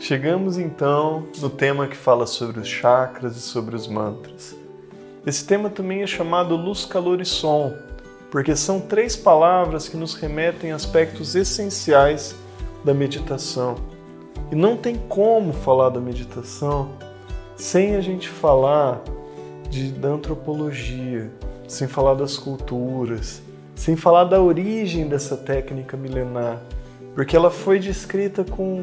Chegamos então no tema que fala sobre os chakras e sobre os mantras. Esse tema também é chamado luz, calor e som, porque são três palavras que nos remetem a aspectos essenciais da meditação. E não tem como falar da meditação sem a gente falar de, da antropologia, sem falar das culturas, sem falar da origem dessa técnica milenar, porque ela foi descrita com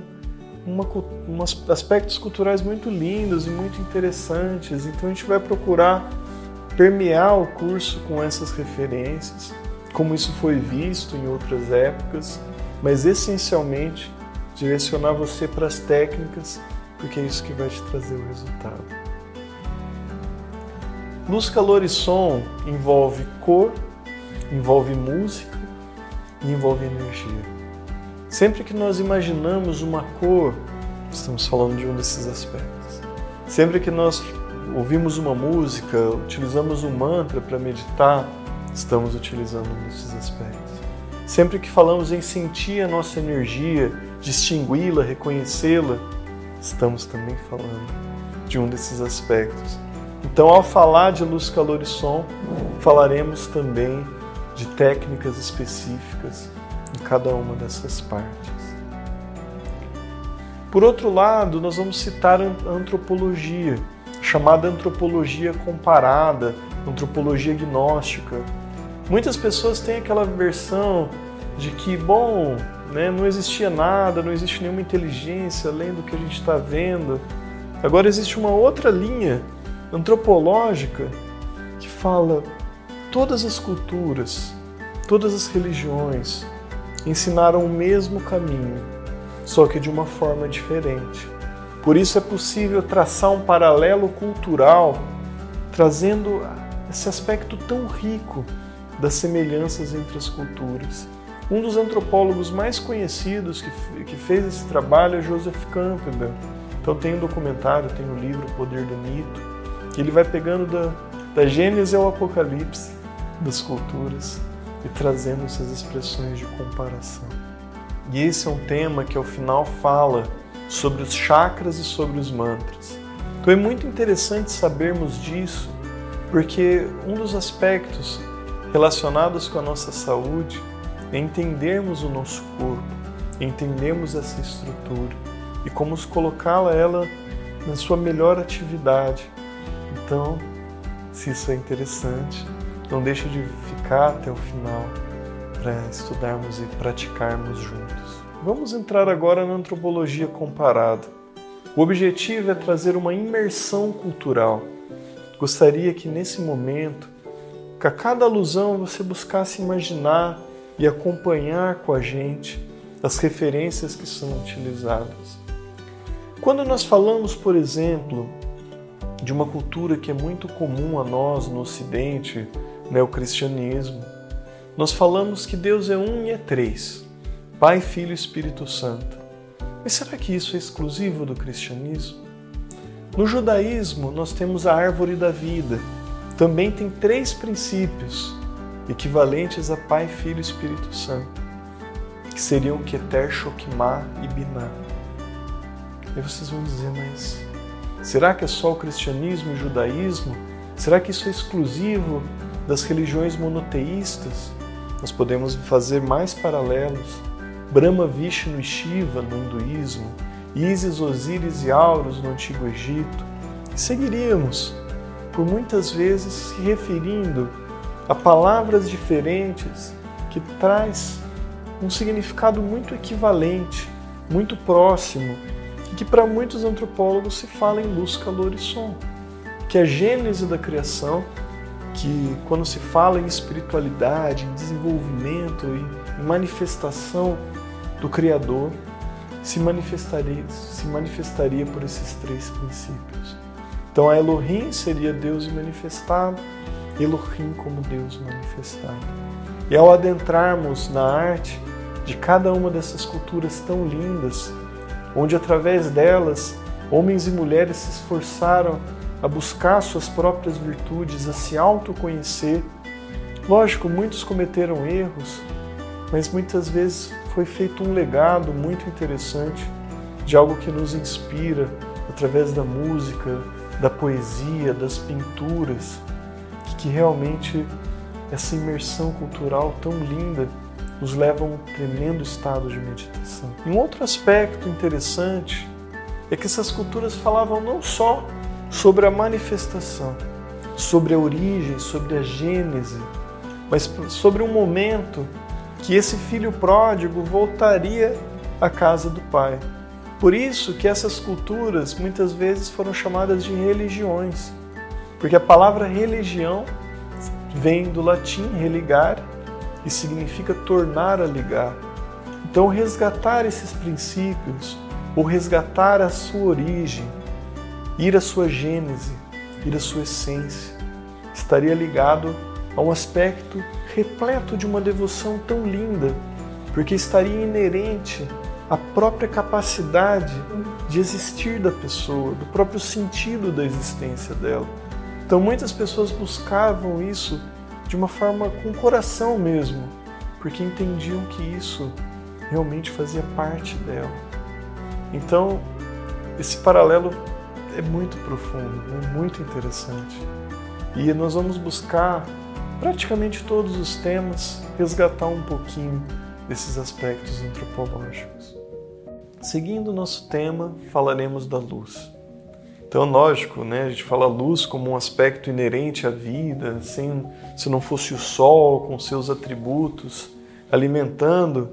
uma, umas aspectos culturais muito lindos e muito interessantes. Então a gente vai procurar permear o curso com essas referências, como isso foi visto em outras épocas, mas essencialmente direcionar você para as técnicas, porque é isso que vai te trazer o resultado. Luz, calor e som envolve cor, envolve música e envolve energia. Sempre que nós imaginamos uma cor, estamos falando de um desses aspectos. Sempre que nós ouvimos uma música, utilizamos um mantra para meditar, estamos utilizando um desses aspectos. Sempre que falamos em sentir a nossa energia, distingui-la, reconhecê-la, estamos também falando de um desses aspectos. Então, ao falar de luz, calor e som, falaremos também de técnicas específicas cada uma dessas partes. Por outro lado, nós vamos citar a antropologia, chamada antropologia comparada, antropologia gnóstica. Muitas pessoas têm aquela versão de que, bom, né, não existia nada, não existe nenhuma inteligência além do que a gente está vendo. Agora existe uma outra linha antropológica que fala todas as culturas, todas as religiões, ensinaram o mesmo caminho, só que de uma forma diferente. Por isso é possível traçar um paralelo cultural, trazendo esse aspecto tão rico das semelhanças entre as culturas. Um dos antropólogos mais conhecidos que, que fez esse trabalho é Joseph Campbell. Então tem um documentário, tem o um livro O Poder do Mito, que ele vai pegando da, da Gênesis ao Apocalipse das culturas e trazendo essas expressões de comparação. E esse é um tema que ao final fala sobre os chakras e sobre os mantras. Então é muito interessante sabermos disso, porque um dos aspectos relacionados com a nossa saúde é entendermos o nosso corpo, entendermos essa estrutura e como colocá-la ela na sua melhor atividade. Então, se isso é interessante, não deixe de ficar até o final para estudarmos e praticarmos juntos. Vamos entrar agora na antropologia comparada. O objetivo é trazer uma imersão cultural. Gostaria que nesse momento, que a cada alusão você buscasse imaginar e acompanhar com a gente as referências que são utilizadas. Quando nós falamos, por exemplo, de uma cultura que é muito comum a nós no Ocidente, né, o cristianismo, nós falamos que Deus é um e é três: Pai, Filho e Espírito Santo. Mas será que isso é exclusivo do cristianismo? No judaísmo, nós temos a árvore da vida. Também tem três princípios equivalentes a Pai, Filho e Espírito Santo, que seriam Keter, Shokimah e Binah. E vocês vão dizer, mas será que é só o cristianismo e o judaísmo? Será que isso é exclusivo das religiões monoteístas, nós podemos fazer mais paralelos. Brahma, Vishnu e Shiva no hinduísmo, Isis, Osíris e Auros no Antigo Egito. E seguiríamos, por muitas vezes se referindo a palavras diferentes que traz um significado muito equivalente, muito próximo, e que para muitos antropólogos se fala em luz, calor e som, que é a gênese da criação que quando se fala em espiritualidade, em desenvolvimento e manifestação do Criador, se manifestaria, se manifestaria por esses três princípios. Então, a Elohim seria Deus manifestado, Elohim como Deus manifestado. E ao adentrarmos na arte de cada uma dessas culturas tão lindas, onde através delas homens e mulheres se esforçaram a buscar suas próprias virtudes, a se autoconhecer. Lógico, muitos cometeram erros, mas muitas vezes foi feito um legado muito interessante de algo que nos inspira através da música, da poesia, das pinturas, que realmente essa imersão cultural tão linda nos leva a um tremendo estado de meditação. E um outro aspecto interessante é que essas culturas falavam não só sobre a manifestação, sobre a origem, sobre a gênese, mas sobre um momento que esse filho pródigo voltaria à casa do pai. Por isso que essas culturas muitas vezes foram chamadas de religiões, porque a palavra religião vem do latim religar e significa tornar a ligar. Então, resgatar esses princípios, ou resgatar a sua origem, ir à sua gênese, ir à sua essência, estaria ligado a um aspecto repleto de uma devoção tão linda, porque estaria inerente à própria capacidade de existir da pessoa, do próprio sentido da existência dela. Então muitas pessoas buscavam isso de uma forma com o coração mesmo, porque entendiam que isso realmente fazia parte dela. Então, esse paralelo é muito profundo, é muito interessante. E nós vamos buscar praticamente todos os temas, resgatar um pouquinho desses aspectos antropológicos. Seguindo o nosso tema, falaremos da luz. Então, lógico, né, a gente fala luz como um aspecto inerente à vida, sem, se não fosse o sol com seus atributos, alimentando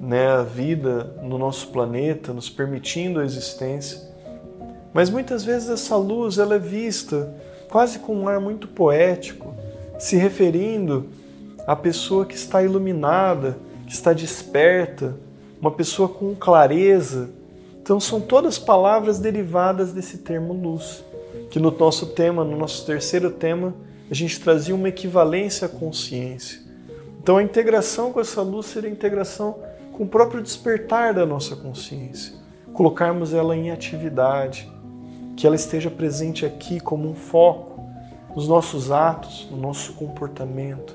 né, a vida no nosso planeta, nos permitindo a existência. Mas muitas vezes essa luz ela é vista quase com um ar muito poético, se referindo à pessoa que está iluminada, que está desperta, uma pessoa com clareza, então são todas palavras derivadas desse termo luz, que no nosso tema, no nosso terceiro tema, a gente trazia uma equivalência à consciência. Então a integração com essa luz seria a integração com o próprio despertar da nossa consciência, colocarmos ela em atividade, que ela esteja presente aqui como um foco nos nossos atos, no nosso comportamento,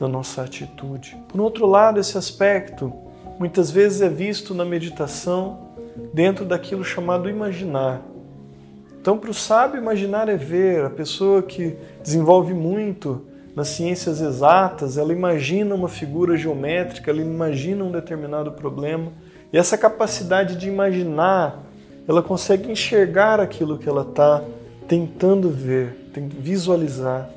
na nossa atitude. Por outro lado, esse aspecto muitas vezes é visto na meditação dentro daquilo chamado imaginar. Então, para o sábio, imaginar é ver. A pessoa que desenvolve muito nas ciências exatas, ela imagina uma figura geométrica, ela imagina um determinado problema. E essa capacidade de imaginar, ela consegue enxergar aquilo que ela está tentando ver, visualizar.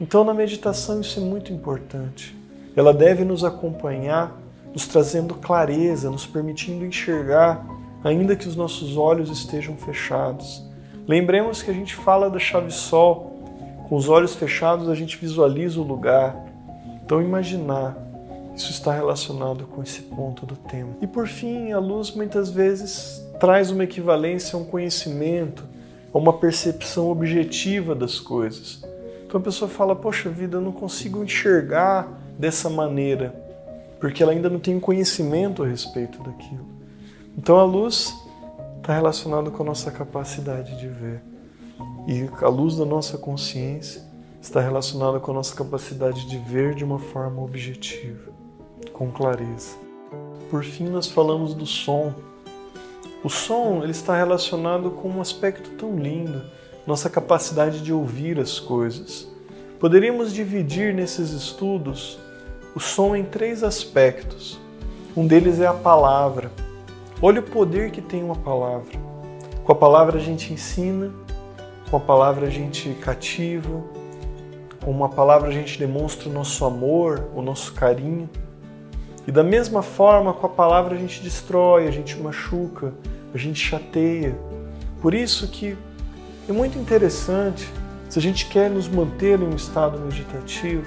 Então, na meditação, isso é muito importante. Ela deve nos acompanhar nos trazendo clareza, nos permitindo enxergar, ainda que os nossos olhos estejam fechados. Lembremos que a gente fala da chave sol, com os olhos fechados a gente visualiza o lugar. Então, imaginar, isso está relacionado com esse ponto do tema. E por fim, a luz muitas vezes traz uma equivalência a um conhecimento, a uma percepção objetiva das coisas. Então a pessoa fala: Poxa vida, eu não consigo enxergar dessa maneira porque ela ainda não tem conhecimento a respeito daquilo. Então a luz está relacionada com a nossa capacidade de ver. E a luz da nossa consciência está relacionada com a nossa capacidade de ver de uma forma objetiva, com clareza. Por fim, nós falamos do som. O som ele está relacionado com um aspecto tão lindo, nossa capacidade de ouvir as coisas. Poderíamos dividir nesses estudos o som em três aspectos. Um deles é a palavra. Olha o poder que tem uma palavra. Com a palavra a gente ensina, com a palavra a gente cativa, com uma palavra a gente demonstra o nosso amor, o nosso carinho. E da mesma forma, com a palavra a gente destrói, a gente machuca, a gente chateia. Por isso que é muito interessante, se a gente quer nos manter em um estado meditativo,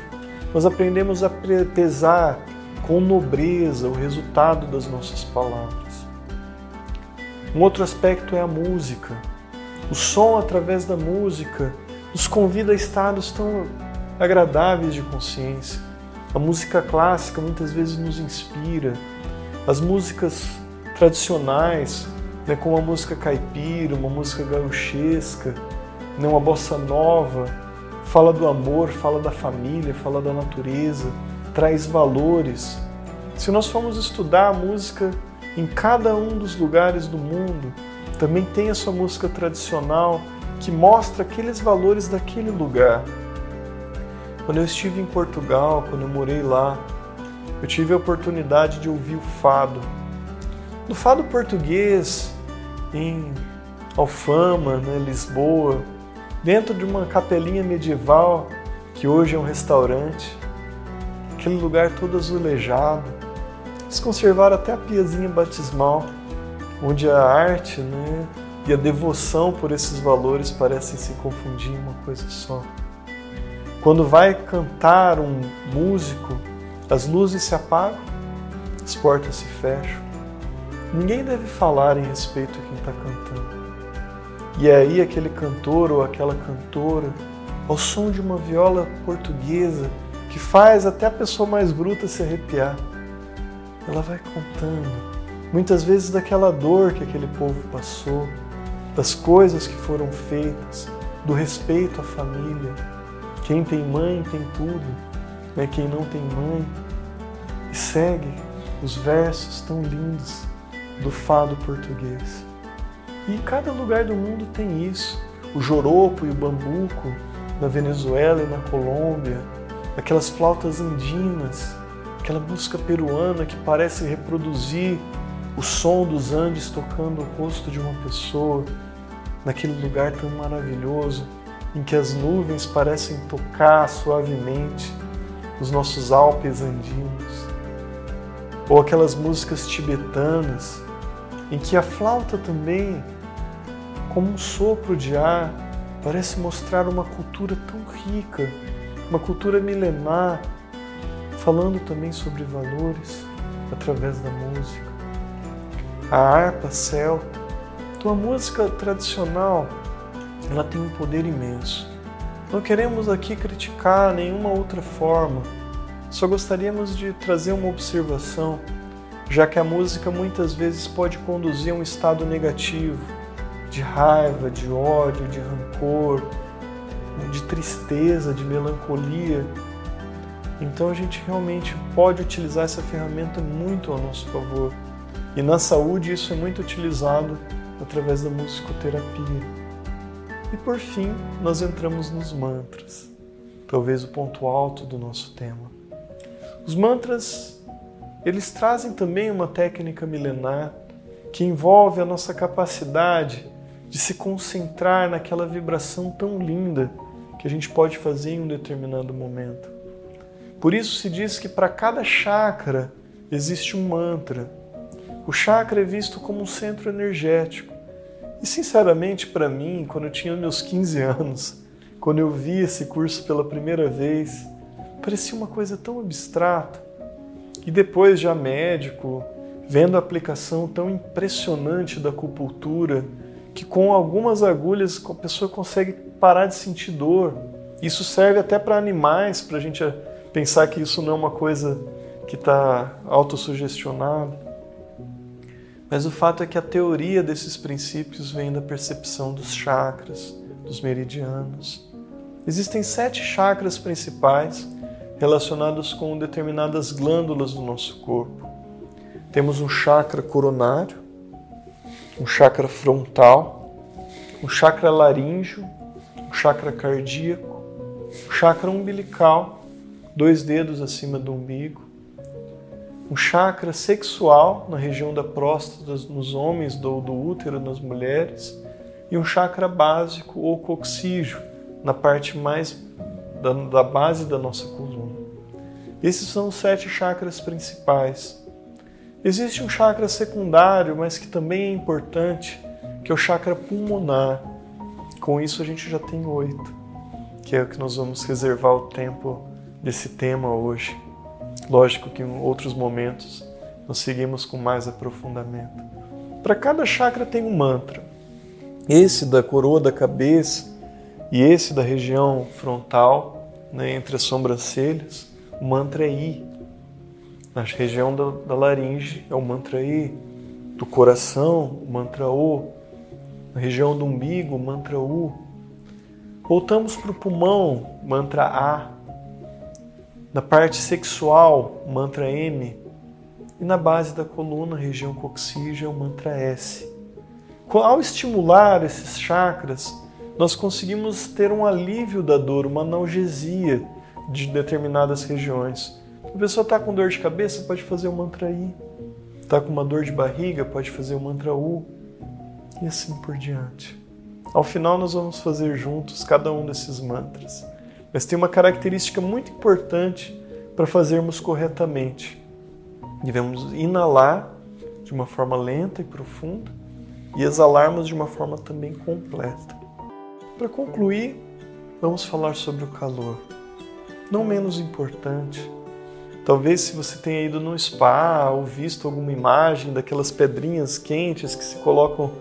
nós aprendemos a pesar com nobreza o resultado das nossas palavras. Um outro aspecto é a música. O som, através da música, nos convida a estados tão agradáveis de consciência. A música clássica muitas vezes nos inspira. As músicas tradicionais, né, como a música caipira, uma música gauchesca, né, uma bossa nova, fala do amor, fala da família, fala da natureza, traz valores. Se nós formos estudar a música em cada um dos lugares do mundo também tem a sua música tradicional que mostra aqueles valores daquele lugar. Quando eu estive em Portugal, quando eu morei lá, eu tive a oportunidade de ouvir o fado. No fado português, em Alfama, né, Lisboa, dentro de uma capelinha medieval que hoje é um restaurante, aquele lugar todo azulejado. Eles conservaram até a piazinha batismal, onde a arte né, e a devoção por esses valores parecem se confundir em uma coisa só. Quando vai cantar um músico, as luzes se apagam, as portas se fecham. Ninguém deve falar em respeito a quem está cantando. E é aí aquele cantor ou aquela cantora, ao som de uma viola portuguesa, que faz até a pessoa mais bruta se arrepiar, ela vai contando, muitas vezes daquela dor que aquele povo passou, das coisas que foram feitas, do respeito à família. Quem tem mãe tem tudo, mas quem não tem mãe. E segue os versos tão lindos do fado português. E cada lugar do mundo tem isso. O joropo e o bambuco na Venezuela e na Colômbia, aquelas flautas andinas, aquela música peruana que parece reproduzir o som dos Andes tocando o rosto de uma pessoa, naquele lugar tão maravilhoso em que as nuvens parecem tocar suavemente os nossos Alpes andinos, ou aquelas músicas tibetanas em que a flauta também, como um sopro de ar, parece mostrar uma cultura tão rica, uma cultura milenar, falando também sobre valores através da música. A harpa celta, tua música tradicional, ela tem um poder imenso. Não queremos aqui criticar nenhuma outra forma, só gostaríamos de trazer uma observação, já que a música muitas vezes pode conduzir a um estado negativo, de raiva, de ódio, de rancor, de tristeza, de melancolia. Então a gente realmente pode utilizar essa ferramenta muito ao nosso favor. E na saúde isso é muito utilizado através da musicoterapia. E por fim, nós entramos nos mantras, talvez o ponto alto do nosso tema. Os mantras, eles trazem também uma técnica milenar que envolve a nossa capacidade de se concentrar naquela vibração tão linda que a gente pode fazer em um determinado momento. Por isso se diz que para cada chakra existe um mantra. O chakra é visto como um centro energético. E sinceramente, para mim, quando eu tinha meus 15 anos, quando eu vi esse curso pela primeira vez, parecia uma coisa tão abstrata. E depois, já médico, vendo a aplicação tão impressionante da acupuntura, que com algumas agulhas a pessoa consegue parar de sentir dor. Isso serve até para animais, para a gente pensar que isso não é uma coisa que está autossugestionada. Mas o fato é que a teoria desses princípios vem da percepção dos chakras, dos meridianos. Existem sete chakras principais relacionados com determinadas glândulas do nosso corpo. Temos um chakra coronário, um chakra frontal, um chakra laríngeo, um chakra cardíaco, um chakra umbilical, dois dedos acima do umbigo, um chakra sexual na região da próstata nos homens ou do útero nas mulheres e um chakra básico ou coxígeo na parte mais da, da base da nossa coluna. Esses são os sete chakras principais Existe um chakra secundário, mas que também é importante, que é o chakra pulmonar. Com isso a gente já tem oito, que é o que nós vamos reservar o tempo desse tema hoje. Lógico que em outros momentos nós seguimos com mais aprofundamento. Para cada chakra tem um mantra. Esse da coroa da cabeça e esse da região frontal, né, entre as sobrancelhas, o mantra é I. Na região da, da laringe é o mantra E, do coração, o mantra O, na região do umbigo, o mantra U. Voltamos para o pulmão, mantra A. Na parte sexual, mantra M. E na base da coluna, região coxígea, o mantra S. Ao estimular esses chakras, nós conseguimos ter um alívio da dor, uma analgesia de determinadas regiões. A pessoa está com dor de cabeça, pode fazer o mantra I. Está com uma dor de barriga, pode fazer o mantra U. E assim por diante. Ao final, nós vamos fazer juntos cada um desses mantras. Mas tem uma característica muito importante para fazermos corretamente. Devemos inalar de uma forma lenta e profunda e exalarmos de uma forma também completa. Para concluir, vamos falar sobre o calor. Não menos importante, talvez se você tenha ido num spa ou visto alguma imagem daquelas pedrinhas quentes que se colocam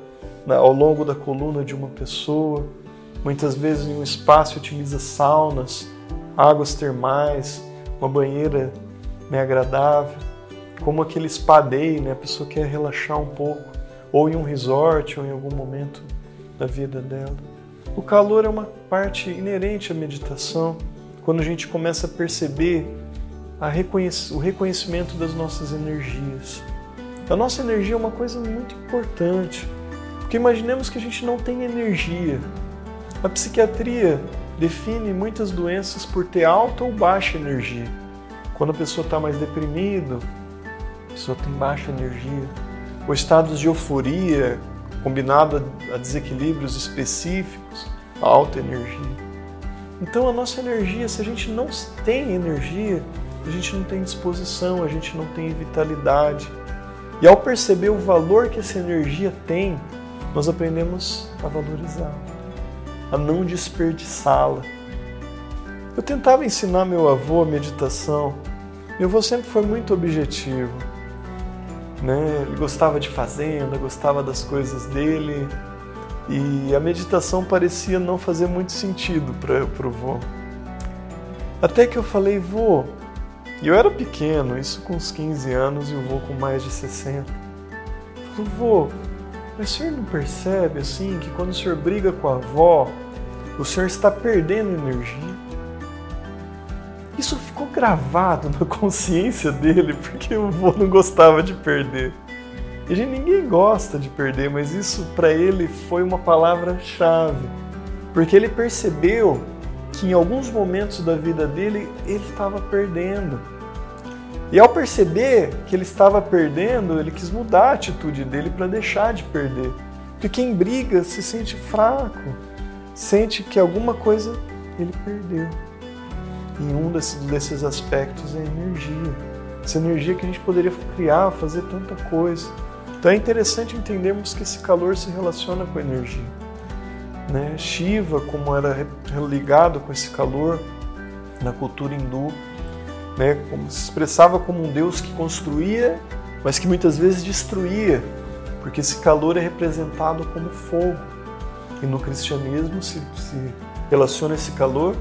ao longo da coluna de uma pessoa, muitas vezes em um espaço utiliza saunas, águas termais, uma banheira né, agradável, como aquele spa day, né, a pessoa quer relaxar um pouco, ou em um resort, ou em algum momento da vida dela. O calor é uma parte inerente à meditação, quando a gente começa a perceber a reconhec o reconhecimento das nossas energias. A nossa energia é uma coisa muito importante, porque imaginemos que a gente não tem energia. A psiquiatria define muitas doenças por ter alta ou baixa energia. Quando a pessoa está mais deprimida, a pessoa tem baixa energia. Ou estados de euforia, combinado a desequilíbrios específicos, alta energia. Então a nossa energia, se a gente não tem energia, a gente não tem disposição, a gente não tem vitalidade. E ao perceber o valor que essa energia tem, nós aprendemos a valorizá-la a não desperdiçá-la. Eu tentava ensinar meu avô a meditação. Meu avô sempre foi muito objetivo. Né? Ele gostava de fazenda, gostava das coisas dele. E a meditação parecia não fazer muito sentido para o vô. Até que eu falei, vô, e eu era pequeno, isso com uns 15 anos e o vô com mais de 60. Falei, vô, mas o senhor não percebe assim que quando o senhor briga com a avó, o senhor está perdendo energia? Isso ficou gravado na consciência dele porque o vô não gostava de perder. E gente, ninguém gosta de perder, mas isso para ele foi uma palavra-chave, porque ele percebeu que em alguns momentos da vida dele ele estava perdendo. E ao perceber que ele estava perdendo, ele quis mudar a atitude dele para deixar de perder. Porque quem briga se sente fraco, sente que alguma coisa ele perdeu. E um desses, desses aspectos é a energia. Essa energia que a gente poderia criar, fazer tanta coisa. Então é interessante entendermos que esse calor se relaciona com a energia. Né? Shiva, como era ligado com esse calor na cultura hindu, né, como se expressava como um Deus que construía, mas que muitas vezes destruía, porque esse calor é representado como fogo. E no cristianismo se, se relaciona esse calor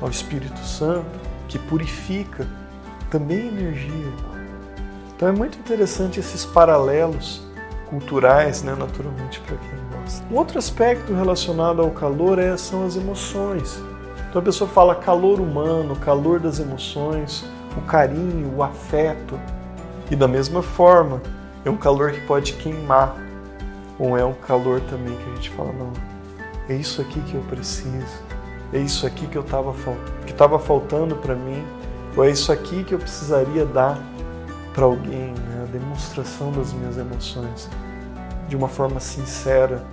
ao Espírito Santo, que purifica também energia. Então é muito interessante esses paralelos culturais, né, naturalmente, para quem gosta. Um outro aspecto relacionado ao calor é, são as emoções. Então a pessoa fala calor humano, calor das emoções, o carinho, o afeto. E da mesma forma, é um calor que pode queimar, ou é um calor também que a gente fala, não, é isso aqui que eu preciso, é isso aqui que eu tava, que estava faltando para mim, ou é isso aqui que eu precisaria dar para alguém, né? a demonstração das minhas emoções de uma forma sincera,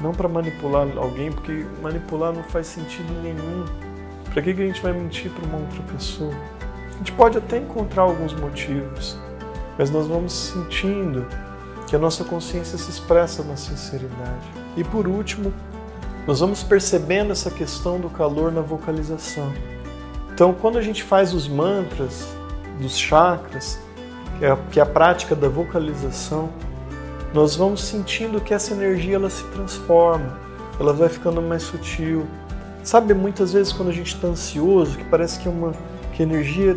não para manipular alguém, porque manipular não faz sentido nenhum. Para que, que a gente vai mentir para uma outra pessoa? A gente pode até encontrar alguns motivos, mas nós vamos sentindo que a nossa consciência se expressa na sinceridade. E por último, nós vamos percebendo essa questão do calor na vocalização. Então, quando a gente faz os mantras dos chakras, que é, é a prática da vocalização, nós vamos sentindo que essa energia ela se transforma, ela vai ficando mais sutil. Sabe, muitas vezes quando a gente está ansioso, que parece que é uma que a energia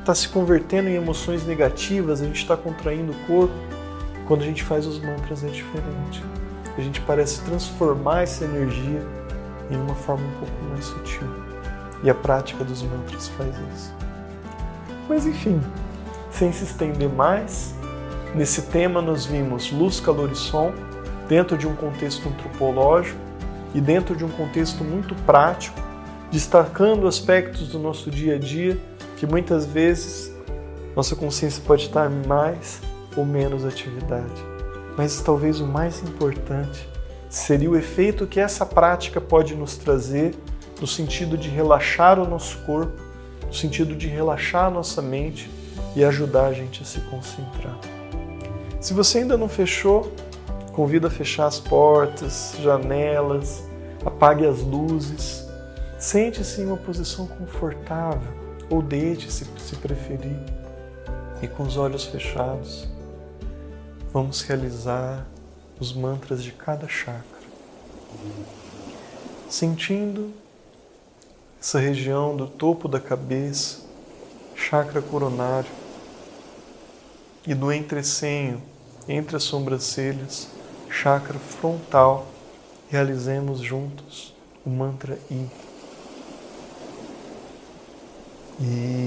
está se convertendo em emoções negativas, a gente está contraindo o corpo. Quando a gente faz os mantras é diferente. A gente parece transformar essa energia em uma forma um pouco mais sutil. E a prática dos mantras faz isso. Mas enfim, sem se estender mais, Nesse tema nós vimos luz, calor e som dentro de um contexto antropológico e dentro de um contexto muito prático, destacando aspectos do nosso dia a dia que muitas vezes nossa consciência pode estar mais ou menos atividade. Mas talvez o mais importante seria o efeito que essa prática pode nos trazer no sentido de relaxar o nosso corpo, no sentido de relaxar a nossa mente e ajudar a gente a se concentrar. Se você ainda não fechou, convido a fechar as portas, janelas, apague as luzes, sente-se em uma posição confortável ou deite-se se preferir e com os olhos fechados vamos realizar os mantras de cada chakra, sentindo essa região do topo da cabeça, chakra coronário, e do entrecenho, entre as sobrancelhas, chakra frontal, realizemos juntos o mantra I. I.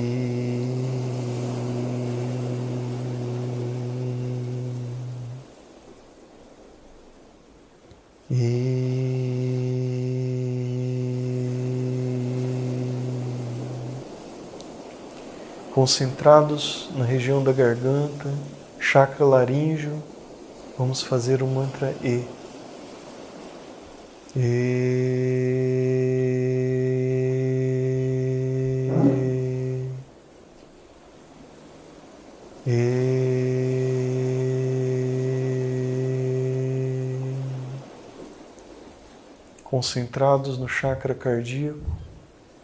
Concentrados na região da garganta, chakra laríngeo, vamos fazer o mantra E. E. Concentrados no chakra cardíaco,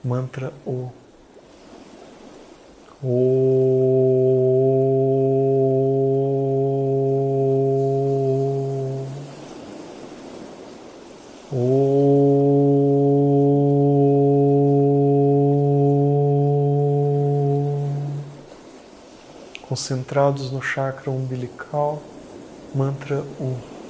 mantra O. O. Concentrados no chakra umbilical, mantra U.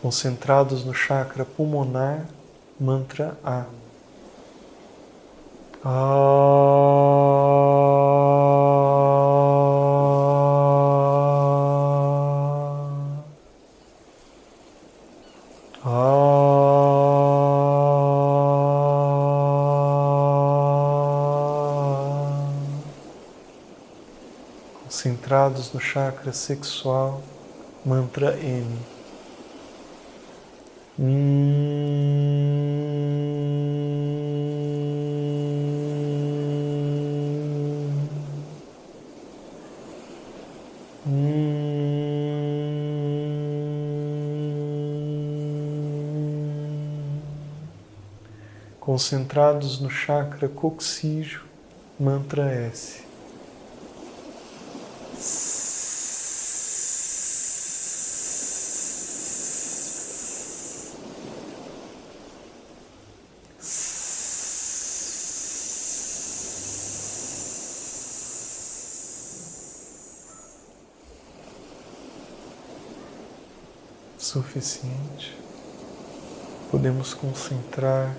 Concentrados no chakra pulmonar, mantra A. Concentrados no chakra sexual, mantra M. Concentrados no chakra coxígeo, mantra S. suficiente, podemos concentrar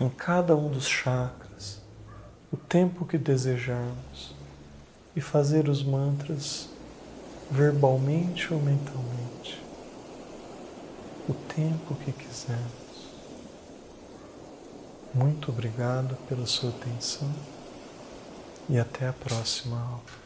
em cada um dos chakras o tempo que desejarmos e fazer os mantras verbalmente ou mentalmente, o tempo que quisermos. Muito obrigado pela sua atenção e até a próxima aula.